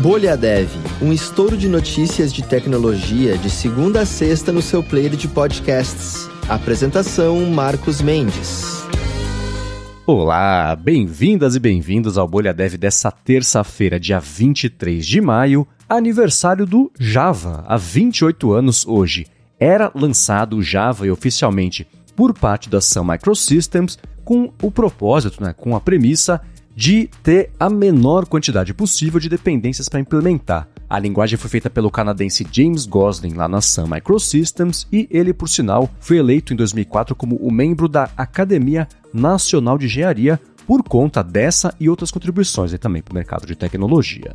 Bolha Dev, um estouro de notícias de tecnologia de segunda a sexta no seu player de podcasts. Apresentação Marcos Mendes. Olá, bem-vindas e bem-vindos ao Bolha Dev dessa terça-feira, dia 23 de maio, aniversário do Java, há 28 anos hoje. Era lançado o Java e oficialmente por parte da Sun Microsystems com o propósito, né, com a premissa de ter a menor quantidade possível de dependências para implementar. A linguagem foi feita pelo canadense James Gosling lá na Sun Microsystems e ele, por sinal, foi eleito em 2004 como o membro da Academia Nacional de Engenharia por conta dessa e outras contribuições também para o mercado de tecnologia.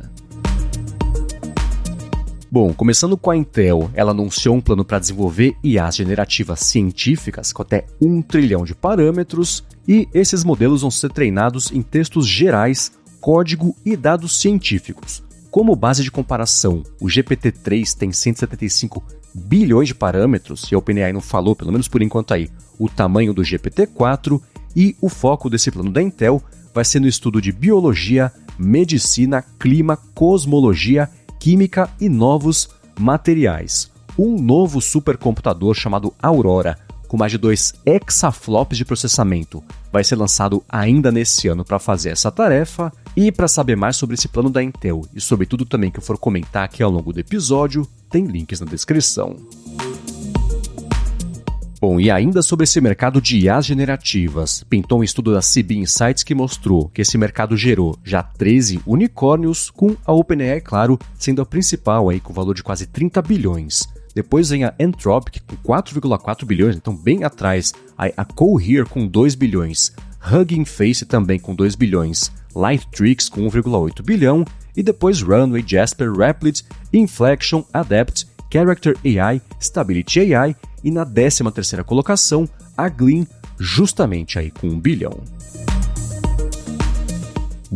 Bom, começando com a Intel, ela anunciou um plano para desenvolver IAs generativas científicas com até um trilhão de parâmetros, e esses modelos vão ser treinados em textos gerais, código e dados científicos. Como base de comparação, o GPT-3 tem 175 bilhões de parâmetros, e a OpenAI não falou, pelo menos por enquanto aí, o tamanho do GPT-4, e o foco desse plano da Intel vai ser no estudo de biologia, medicina, clima, cosmologia química e novos materiais. Um novo supercomputador chamado Aurora, com mais de 2 exaflops de processamento, vai ser lançado ainda nesse ano para fazer essa tarefa. E para saber mais sobre esse plano da Intel e sobre tudo também que eu for comentar aqui ao longo do episódio, tem links na descrição. Bom, e ainda sobre esse mercado de IAs generativas, pintou um estudo da CB Insights que mostrou que esse mercado gerou já 13 unicórnios, com a OpenAI, claro, sendo a principal aí com valor de quase 30 bilhões. Depois vem a Anthropic com 4,4 bilhões, então bem atrás. A Cohere com 2 bilhões. Hugging Face também com 2 bilhões. Lightrix com 1,8 bilhão. E depois Runway, Jasper, Replit, Inflection, Adapt, Character AI, Stability AI e na 13ª colocação, a Glean, justamente aí com um bilhão.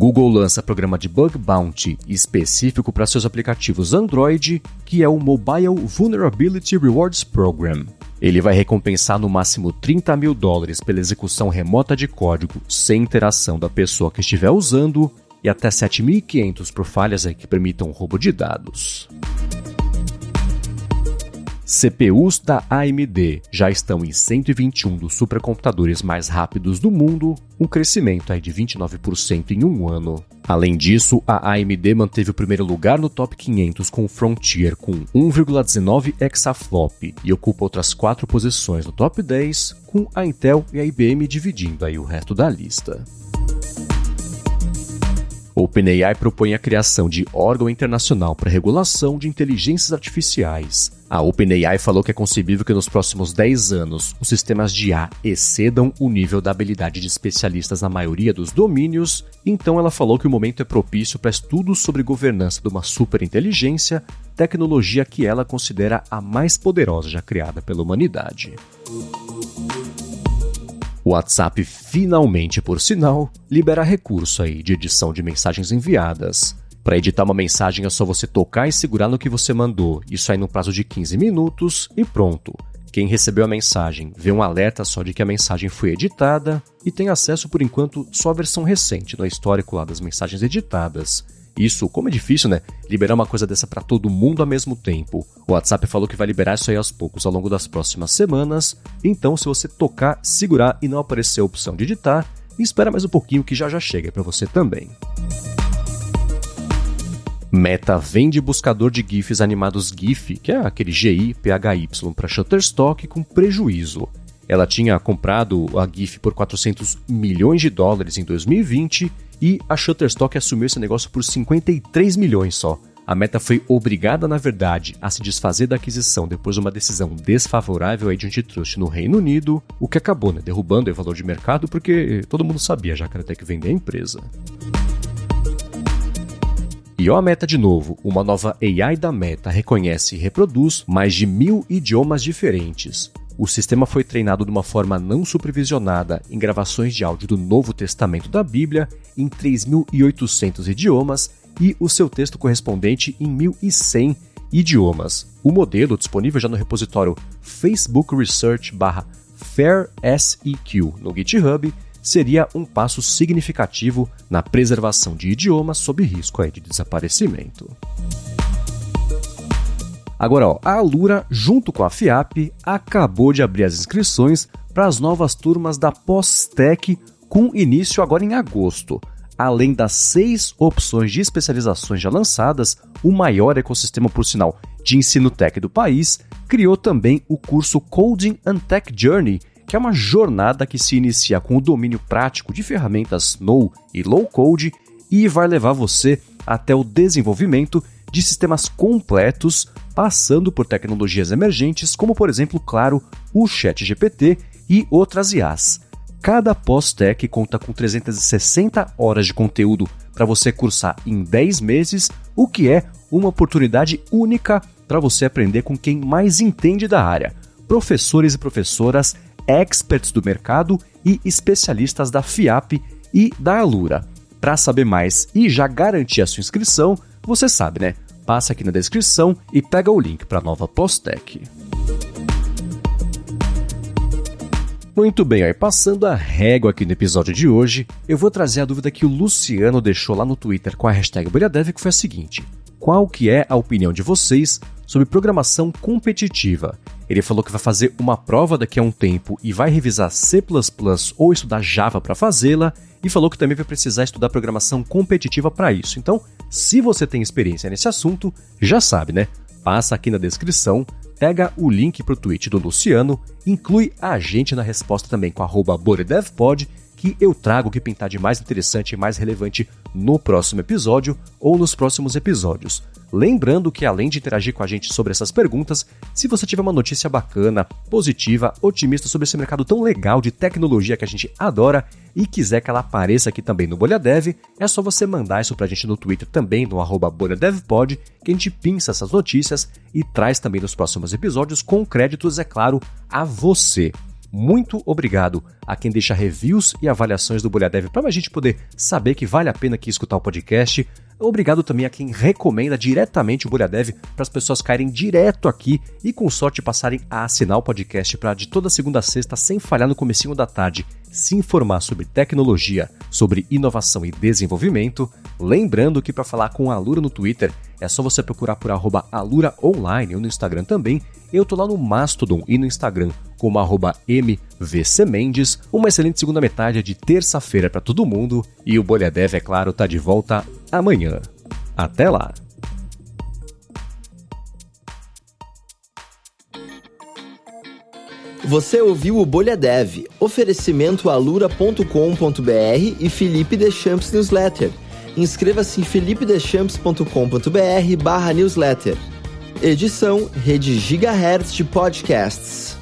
Google lança programa de Bug Bounty específico para seus aplicativos Android, que é o Mobile Vulnerability Rewards Program. Ele vai recompensar no máximo 30 mil dólares pela execução remota de código sem interação da pessoa que estiver usando e até 7.500 por falhas que permitam roubo de dados. CPUs da AMD já estão em 121 dos supercomputadores mais rápidos do mundo, um crescimento aí de 29% em um ano. Além disso, a AMD manteve o primeiro lugar no top 500 com o Frontier com 1,19 exaflop e ocupa outras quatro posições no top 10, com a Intel e a IBM dividindo aí o resto da lista. OpenAI propõe a criação de órgão internacional para regulação de inteligências artificiais. A OpenAI falou que é concebível que nos próximos 10 anos os sistemas de IA excedam o nível da habilidade de especialistas na maioria dos domínios, então ela falou que o momento é propício para estudos sobre governança de uma superinteligência, tecnologia que ela considera a mais poderosa já criada pela humanidade. O WhatsApp finalmente, por sinal, libera recurso aí de edição de mensagens enviadas. Para editar uma mensagem é só você tocar e segurar no que você mandou, isso aí no prazo de 15 minutos e pronto. Quem recebeu a mensagem vê um alerta só de que a mensagem foi editada e tem acesso por enquanto só à versão recente no histórico lá das mensagens editadas. Isso, como é difícil, né? Liberar uma coisa dessa para todo mundo ao mesmo tempo. O WhatsApp falou que vai liberar isso aí aos poucos ao longo das próximas semanas. Então, se você tocar, segurar e não aparecer a opção de editar, espera mais um pouquinho que já já chega para você também. Meta vende buscador de GIFs animados GIF, que é aquele GI PHY para Shutterstock com prejuízo. Ela tinha comprado a GIF por 400 milhões de dólares em 2020 e a Shutterstock assumiu esse negócio por 53 milhões só. A Meta foi obrigada, na verdade, a se desfazer da aquisição depois de uma decisão desfavorável de antitrust no Reino Unido, o que acabou né, derrubando o valor de mercado porque todo mundo sabia já que era até que vender a empresa. E ó a Meta de novo, uma nova AI da Meta reconhece e reproduz mais de mil idiomas diferentes. O sistema foi treinado de uma forma não supervisionada em gravações de áudio do Novo Testamento da Bíblia em 3.800 idiomas e o seu texto correspondente em 1.100 idiomas. O modelo, disponível já no repositório Facebook Research FairSEQ no GitHub, seria um passo significativo na preservação de idiomas sob risco de desaparecimento. Agora, ó, a Alura, junto com a FIAP, acabou de abrir as inscrições para as novas turmas da Pós-Tec, com início agora em agosto. Além das seis opções de especializações já lançadas, o maior ecossistema, por sinal, de ensino tech do país, criou também o curso Coding and Tech Journey, que é uma jornada que se inicia com o domínio prático de ferramentas no e low code e vai levar você até o desenvolvimento de sistemas completos, passando por tecnologias emergentes, como por exemplo, claro, o ChatGPT e outras IAs. Cada pós-tech conta com 360 horas de conteúdo para você cursar em 10 meses, o que é uma oportunidade única para você aprender com quem mais entende da área. Professores e professoras, experts do mercado e especialistas da FIAP e da Alura. Para saber mais e já garantir a sua inscrição, você sabe, né? Passa aqui na descrição e pega o link para a nova Postec. Muito bem, aí passando a régua aqui no episódio de hoje, eu vou trazer a dúvida que o Luciano deixou lá no Twitter com a hashtag BolhaDev, que foi a seguinte: Qual que é a opinião de vocês sobre programação competitiva? Ele falou que vai fazer uma prova daqui a um tempo e vai revisar C++ ou estudar Java para fazê-la, e falou que também vai precisar estudar programação competitiva para isso. Então, se você tem experiência nesse assunto, já sabe, né? Passa aqui na descrição, pega o link para o tweet do Luciano, inclui a gente na resposta também com arroba BoreDevPod, que eu trago o que pintar de mais interessante e mais relevante no próximo episódio ou nos próximos episódios. Lembrando que além de interagir com a gente sobre essas perguntas, se você tiver uma notícia bacana, positiva, otimista sobre esse mercado tão legal de tecnologia que a gente adora e quiser que ela apareça aqui também no Bolha Dev, é só você mandar isso pra gente no Twitter também, no BolhaDevPod, que a gente pinça essas notícias e traz também nos próximos episódios com créditos, é claro, a você. Muito obrigado a quem deixa reviews e avaliações do Bolha Dev para a gente poder saber que vale a pena aqui escutar o podcast. Obrigado também a quem recomenda diretamente o Bolha Dev para as pessoas caírem direto aqui e com sorte passarem a assinar o podcast para de toda segunda a sexta, sem falhar no comecinho da tarde, se informar sobre tecnologia, sobre inovação e desenvolvimento. Lembrando que para falar com a Alura no Twitter é só você procurar por arroba Alura Online ou no Instagram também. Eu tô lá no Mastodon e no Instagram como arroba mvcmendes. Uma excelente segunda metade de terça-feira para todo mundo e o Bolha Dev, é claro, tá de volta amanhã. Até lá! Você ouviu o Bolha Dev, oferecimento alura.com.br e Felipe Deschamps Newsletter. Inscreva-se em felipedeschamps.com.br barra newsletter. Edição Rede Gigahertz de Podcasts.